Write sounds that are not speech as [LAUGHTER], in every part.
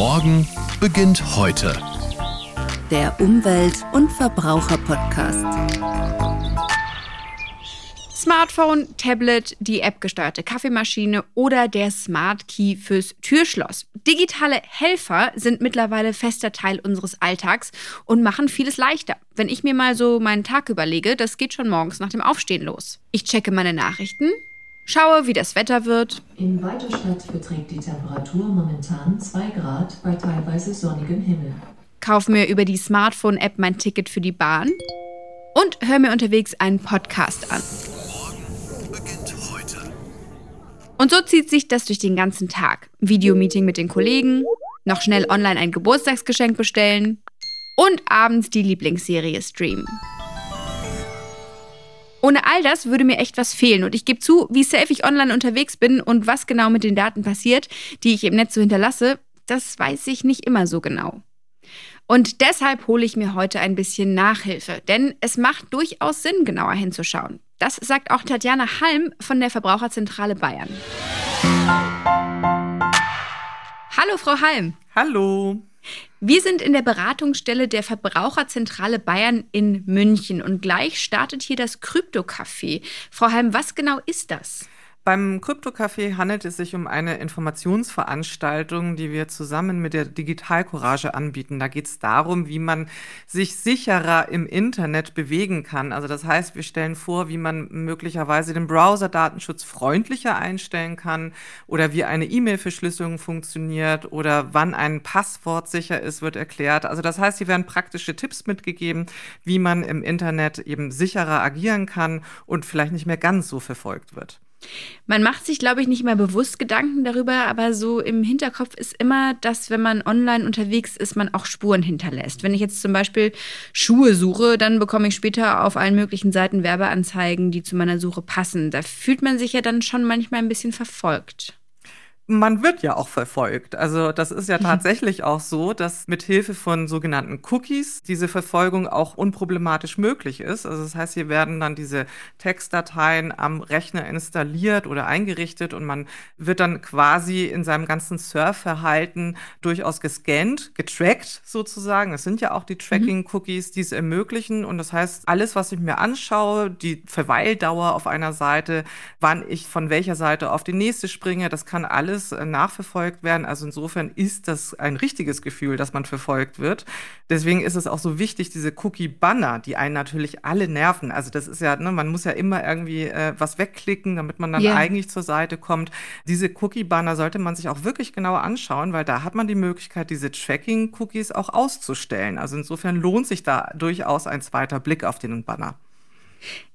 Morgen beginnt heute. Der Umwelt- und Verbraucher-Podcast. Smartphone, Tablet, die appgesteuerte Kaffeemaschine oder der Smart Key fürs Türschloss. Digitale Helfer sind mittlerweile fester Teil unseres Alltags und machen vieles leichter. Wenn ich mir mal so meinen Tag überlege, das geht schon morgens nach dem Aufstehen los. Ich checke meine Nachrichten, schaue, wie das Wetter wird. In Weiterstadt beträgt die Temperatur momentan 2 Grad bei teilweise sonnigem Himmel. Kaufe mir über die Smartphone-App mein Ticket für die Bahn und höre mir unterwegs einen Podcast an. Und so zieht sich das durch den ganzen Tag. Videomeeting mit den Kollegen, noch schnell online ein Geburtstagsgeschenk bestellen und abends die Lieblingsserie streamen. Ohne all das würde mir echt was fehlen und ich gebe zu, wie safe ich online unterwegs bin und was genau mit den Daten passiert, die ich im Netz so hinterlasse, das weiß ich nicht immer so genau. Und deshalb hole ich mir heute ein bisschen Nachhilfe, denn es macht durchaus Sinn, genauer hinzuschauen. Das sagt auch Tatjana Halm von der Verbraucherzentrale Bayern. Hallo, Frau Halm. Hallo. Wir sind in der Beratungsstelle der Verbraucherzentrale Bayern in München und gleich startet hier das Krypto-Café. Frau Halm, was genau ist das? Beim Krypto-Café handelt es sich um eine Informationsveranstaltung, die wir zusammen mit der Digital Courage anbieten. Da geht es darum, wie man sich sicherer im Internet bewegen kann. Also das heißt, wir stellen vor, wie man möglicherweise den Browser-Datenschutz freundlicher einstellen kann oder wie eine E-Mail-Verschlüsselung funktioniert oder wann ein Passwort sicher ist, wird erklärt. Also das heißt, hier werden praktische Tipps mitgegeben, wie man im Internet eben sicherer agieren kann und vielleicht nicht mehr ganz so verfolgt wird. Man macht sich, glaube ich, nicht immer bewusst Gedanken darüber, aber so im Hinterkopf ist immer, dass wenn man online unterwegs ist, man auch Spuren hinterlässt. Wenn ich jetzt zum Beispiel Schuhe suche, dann bekomme ich später auf allen möglichen Seiten Werbeanzeigen, die zu meiner Suche passen. Da fühlt man sich ja dann schon manchmal ein bisschen verfolgt man wird ja auch verfolgt. Also das ist ja tatsächlich auch so, dass mit Hilfe von sogenannten Cookies diese Verfolgung auch unproblematisch möglich ist. Also das heißt, hier werden dann diese Textdateien am Rechner installiert oder eingerichtet und man wird dann quasi in seinem ganzen Surfverhalten durchaus gescannt, getrackt sozusagen. Es sind ja auch die Tracking-Cookies, die es ermöglichen. Und das heißt, alles, was ich mir anschaue, die Verweildauer auf einer Seite, wann ich von welcher Seite auf die nächste springe, das kann alles alles äh, nachverfolgt werden. Also insofern ist das ein richtiges Gefühl, dass man verfolgt wird. Deswegen ist es auch so wichtig, diese Cookie-Banner, die einen natürlich alle nerven. Also das ist ja, ne, man muss ja immer irgendwie äh, was wegklicken, damit man dann yeah. eigentlich zur Seite kommt. Diese Cookie-Banner sollte man sich auch wirklich genauer anschauen, weil da hat man die Möglichkeit, diese Tracking-Cookies auch auszustellen. Also insofern lohnt sich da durchaus ein zweiter Blick auf den Banner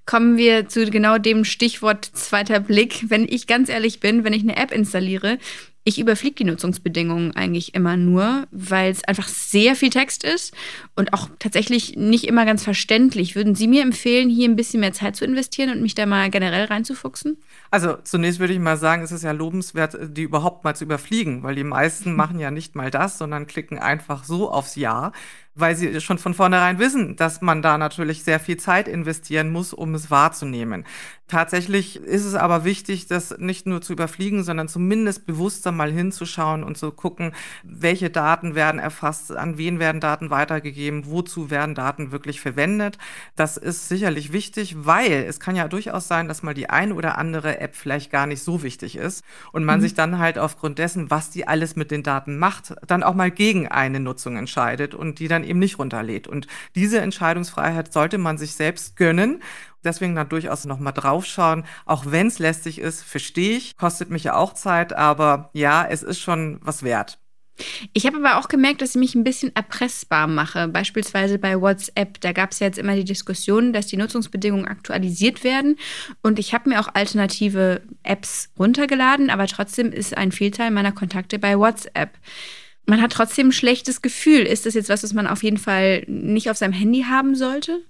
kommen wir zu genau dem Stichwort zweiter Blick. Wenn ich ganz ehrlich bin, wenn ich eine App installiere, ich überfliege die Nutzungsbedingungen eigentlich immer nur, weil es einfach sehr viel Text ist und auch tatsächlich nicht immer ganz verständlich. Würden Sie mir empfehlen, hier ein bisschen mehr Zeit zu investieren und mich da mal generell reinzufuchsen? Also zunächst würde ich mal sagen, es ist ja lobenswert, die überhaupt mal zu überfliegen, weil die meisten [LAUGHS] machen ja nicht mal das, sondern klicken einfach so aufs Ja weil sie schon von vornherein wissen, dass man da natürlich sehr viel Zeit investieren muss, um es wahrzunehmen. Tatsächlich ist es aber wichtig, das nicht nur zu überfliegen, sondern zumindest bewusster mal hinzuschauen und zu gucken, welche Daten werden erfasst, an wen werden Daten weitergegeben, wozu werden Daten wirklich verwendet. Das ist sicherlich wichtig, weil es kann ja durchaus sein, dass mal die eine oder andere App vielleicht gar nicht so wichtig ist und man mhm. sich dann halt aufgrund dessen, was die alles mit den Daten macht, dann auch mal gegen eine Nutzung entscheidet und die dann eben nicht runterlädt. Und diese Entscheidungsfreiheit sollte man sich selbst gönnen. Deswegen da durchaus noch mal draufschauen. Auch wenn es lästig ist, verstehe ich, kostet mich ja auch Zeit, aber ja, es ist schon was wert. Ich habe aber auch gemerkt, dass ich mich ein bisschen erpressbar mache. Beispielsweise bei WhatsApp. Da gab es ja jetzt immer die Diskussion, dass die Nutzungsbedingungen aktualisiert werden. Und ich habe mir auch alternative Apps runtergeladen, aber trotzdem ist ein Vielteil meiner Kontakte bei WhatsApp man hat trotzdem ein schlechtes Gefühl. Ist das jetzt was, was man auf jeden Fall nicht auf seinem Handy haben sollte?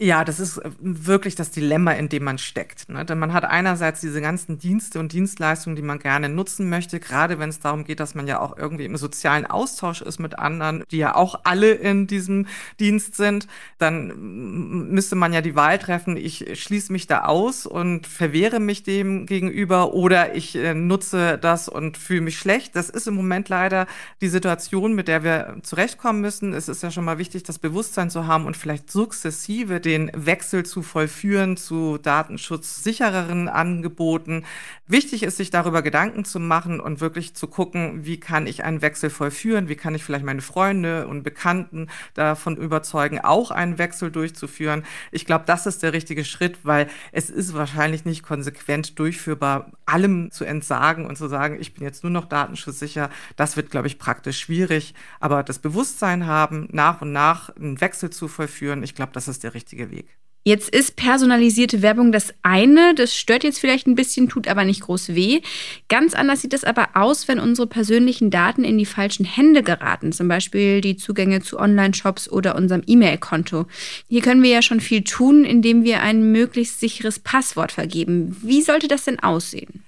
Ja, das ist äh, wirklich das Dilemma, in dem man steckt. Ne? Denn man hat einerseits diese ganzen Dienste und Dienstleistungen, die man gerne nutzen möchte, gerade wenn es darum geht, dass man ja auch irgendwie im sozialen Austausch ist mit anderen, die ja auch alle in diesem Dienst sind. Dann müsste man ja die Wahl treffen, ich schließe mich da aus und verwehre mich dem gegenüber oder ich äh, nutze das und fühle mich schlecht. Das ist im Moment leider die Situation, mit der wir zurechtkommen müssen. Es ist ja schon mal wichtig, das Bewusstsein zu haben und vielleicht sukzessive den Wechsel zu vollführen zu datenschutzsichereren Angeboten. Wichtig ist, sich darüber Gedanken zu machen und wirklich zu gucken, wie kann ich einen Wechsel vollführen, wie kann ich vielleicht meine Freunde und Bekannten davon überzeugen, auch einen Wechsel durchzuführen. Ich glaube, das ist der richtige Schritt, weil es ist wahrscheinlich nicht konsequent durchführbar, allem zu entsagen und zu sagen, ich bin jetzt nur noch datenschutzsicher. Das wird, glaube ich, praktisch schwierig. Aber das Bewusstsein haben, nach und nach einen Wechsel zu vollführen, ich glaube, das ist der richtige richtige Weg. Jetzt ist personalisierte Werbung das eine, das stört jetzt vielleicht ein bisschen, tut aber nicht groß weh. Ganz anders sieht es aber aus, wenn unsere persönlichen Daten in die falschen Hände geraten, zum Beispiel die Zugänge zu Online-Shops oder unserem E-Mail-Konto. Hier können wir ja schon viel tun, indem wir ein möglichst sicheres Passwort vergeben. Wie sollte das denn aussehen?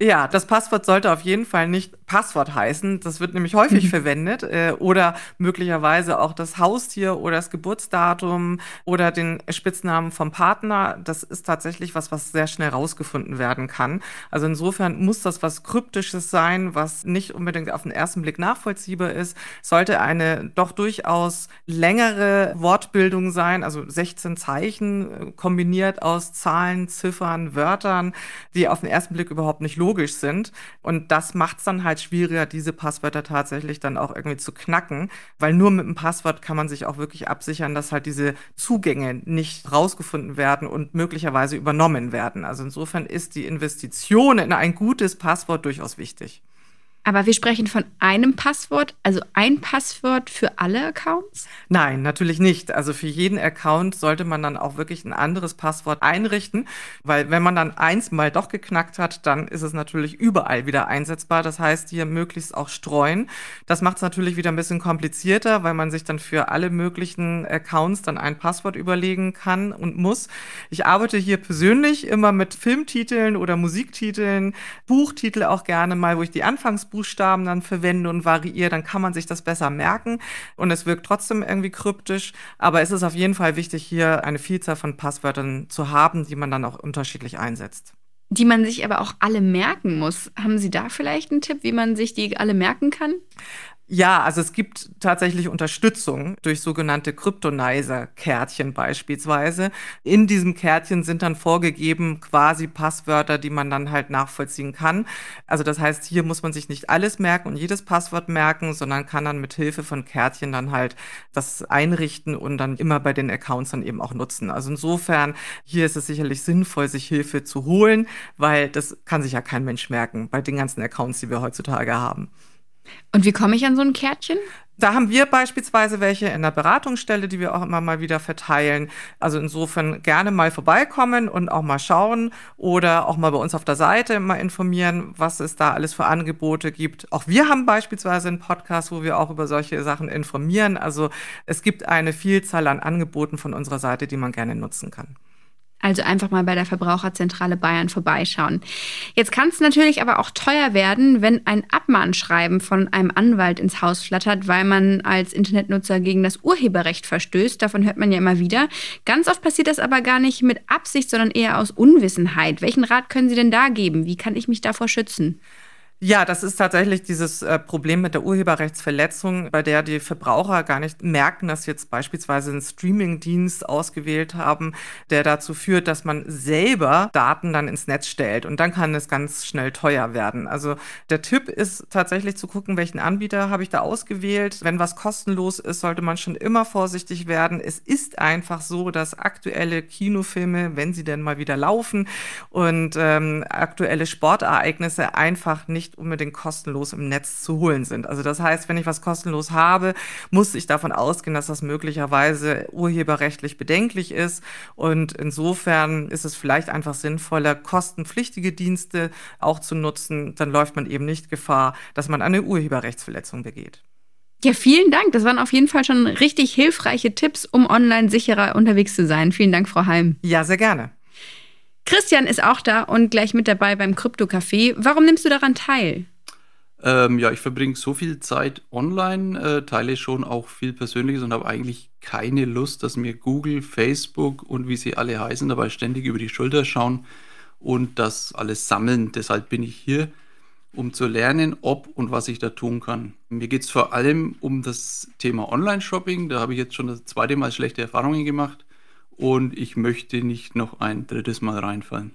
Ja, das Passwort sollte auf jeden Fall nicht Passwort heißen. Das wird nämlich häufig mhm. verwendet. Äh, oder möglicherweise auch das Haustier oder das Geburtsdatum oder den Spitznamen vom Partner. Das ist tatsächlich was, was sehr schnell rausgefunden werden kann. Also insofern muss das was Kryptisches sein, was nicht unbedingt auf den ersten Blick nachvollziehbar ist. Sollte eine doch durchaus längere Wortbildung sein, also 16 Zeichen äh, kombiniert aus Zahlen, Ziffern, Wörtern, die auf den ersten Blick überhaupt nicht logisch logisch sind. Und das macht es dann halt schwieriger, diese Passwörter tatsächlich dann auch irgendwie zu knacken, weil nur mit einem Passwort kann man sich auch wirklich absichern, dass halt diese Zugänge nicht rausgefunden werden und möglicherweise übernommen werden. Also insofern ist die Investition in ein gutes Passwort durchaus wichtig. Aber wir sprechen von einem Passwort, also ein Passwort für alle Accounts? Nein, natürlich nicht. Also für jeden Account sollte man dann auch wirklich ein anderes Passwort einrichten, weil wenn man dann eins mal doch geknackt hat, dann ist es natürlich überall wieder einsetzbar. Das heißt, hier möglichst auch streuen. Das macht es natürlich wieder ein bisschen komplizierter, weil man sich dann für alle möglichen Accounts dann ein Passwort überlegen kann und muss. Ich arbeite hier persönlich immer mit Filmtiteln oder Musiktiteln, Buchtitel auch gerne mal, wo ich die Anfangs Buchstaben dann verwende und variiere, dann kann man sich das besser merken und es wirkt trotzdem irgendwie kryptisch. Aber es ist auf jeden Fall wichtig, hier eine Vielzahl von Passwörtern zu haben, die man dann auch unterschiedlich einsetzt. Die man sich aber auch alle merken muss. Haben Sie da vielleicht einen Tipp, wie man sich die alle merken kann? Ja, also es gibt tatsächlich Unterstützung durch sogenannte Kryptonizer-Kärtchen beispielsweise. In diesem Kärtchen sind dann vorgegeben quasi Passwörter, die man dann halt nachvollziehen kann. Also das heißt, hier muss man sich nicht alles merken und jedes Passwort merken, sondern kann dann mit Hilfe von Kärtchen dann halt das einrichten und dann immer bei den Accounts dann eben auch nutzen. Also insofern, hier ist es sicherlich sinnvoll, sich Hilfe zu holen, weil das kann sich ja kein Mensch merken bei den ganzen Accounts, die wir heutzutage haben. Und wie komme ich an so ein Kärtchen? Da haben wir beispielsweise welche in der Beratungsstelle, die wir auch immer mal wieder verteilen. Also insofern gerne mal vorbeikommen und auch mal schauen oder auch mal bei uns auf der Seite mal informieren, was es da alles für Angebote gibt. Auch wir haben beispielsweise einen Podcast, wo wir auch über solche Sachen informieren. Also es gibt eine Vielzahl an Angeboten von unserer Seite, die man gerne nutzen kann. Also einfach mal bei der Verbraucherzentrale Bayern vorbeischauen. Jetzt kann es natürlich aber auch teuer werden, wenn ein Abmahnschreiben von einem Anwalt ins Haus flattert, weil man als Internetnutzer gegen das Urheberrecht verstößt. Davon hört man ja immer wieder. Ganz oft passiert das aber gar nicht mit Absicht, sondern eher aus Unwissenheit. Welchen Rat können Sie denn da geben? Wie kann ich mich davor schützen? Ja, das ist tatsächlich dieses äh, Problem mit der Urheberrechtsverletzung, bei der die Verbraucher gar nicht merken, dass sie jetzt beispielsweise einen Streamingdienst ausgewählt haben, der dazu führt, dass man selber Daten dann ins Netz stellt. Und dann kann es ganz schnell teuer werden. Also der Tipp ist tatsächlich zu gucken, welchen Anbieter habe ich da ausgewählt. Wenn was kostenlos ist, sollte man schon immer vorsichtig werden. Es ist einfach so, dass aktuelle Kinofilme, wenn sie denn mal wieder laufen und ähm, aktuelle Sportereignisse einfach nicht nicht unbedingt kostenlos im Netz zu holen sind. Also das heißt, wenn ich was kostenlos habe, muss ich davon ausgehen, dass das möglicherweise urheberrechtlich bedenklich ist. Und insofern ist es vielleicht einfach sinnvoller, kostenpflichtige Dienste auch zu nutzen. Dann läuft man eben nicht Gefahr, dass man eine Urheberrechtsverletzung begeht. Ja, vielen Dank. Das waren auf jeden Fall schon richtig hilfreiche Tipps, um online sicherer unterwegs zu sein. Vielen Dank, Frau Heim. Ja, sehr gerne. Christian ist auch da und gleich mit dabei beim Krypto-Café. Warum nimmst du daran teil? Ähm, ja, ich verbringe so viel Zeit online, äh, teile schon auch viel Persönliches und habe eigentlich keine Lust, dass mir Google, Facebook und wie sie alle heißen, dabei ständig über die Schulter schauen und das alles sammeln. Deshalb bin ich hier, um zu lernen, ob und was ich da tun kann. Mir geht es vor allem um das Thema Online-Shopping. Da habe ich jetzt schon das zweite Mal schlechte Erfahrungen gemacht und ich möchte nicht noch ein drittes Mal reinfallen.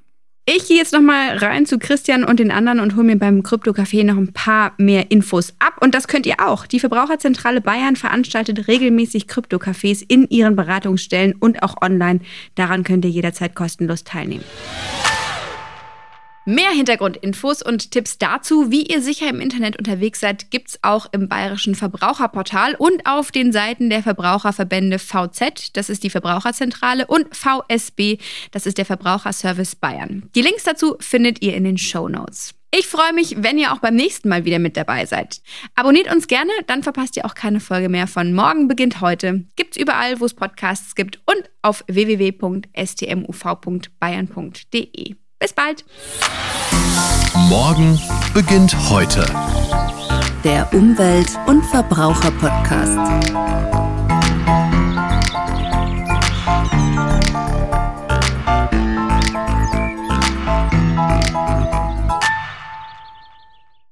Ich gehe jetzt nochmal rein zu Christian und den anderen und hole mir beim Krypto-Café noch ein paar mehr Infos ab. Und das könnt ihr auch. Die Verbraucherzentrale Bayern veranstaltet regelmäßig Krypto-Cafés in ihren Beratungsstellen und auch online. Daran könnt ihr jederzeit kostenlos teilnehmen. Mehr Hintergrundinfos und Tipps dazu, wie ihr sicher im Internet unterwegs seid, gibt's auch im Bayerischen Verbraucherportal und auf den Seiten der Verbraucherverbände VZ, das ist die Verbraucherzentrale, und VSB, das ist der Verbraucherservice Bayern. Die Links dazu findet ihr in den Show Notes. Ich freue mich, wenn ihr auch beim nächsten Mal wieder mit dabei seid. Abonniert uns gerne, dann verpasst ihr auch keine Folge mehr von Morgen beginnt heute. Gibt's überall, wo es Podcasts gibt und auf www.stmuv.bayern.de. Bis bald. Morgen beginnt heute. Der Umwelt- und Verbraucher-Podcast.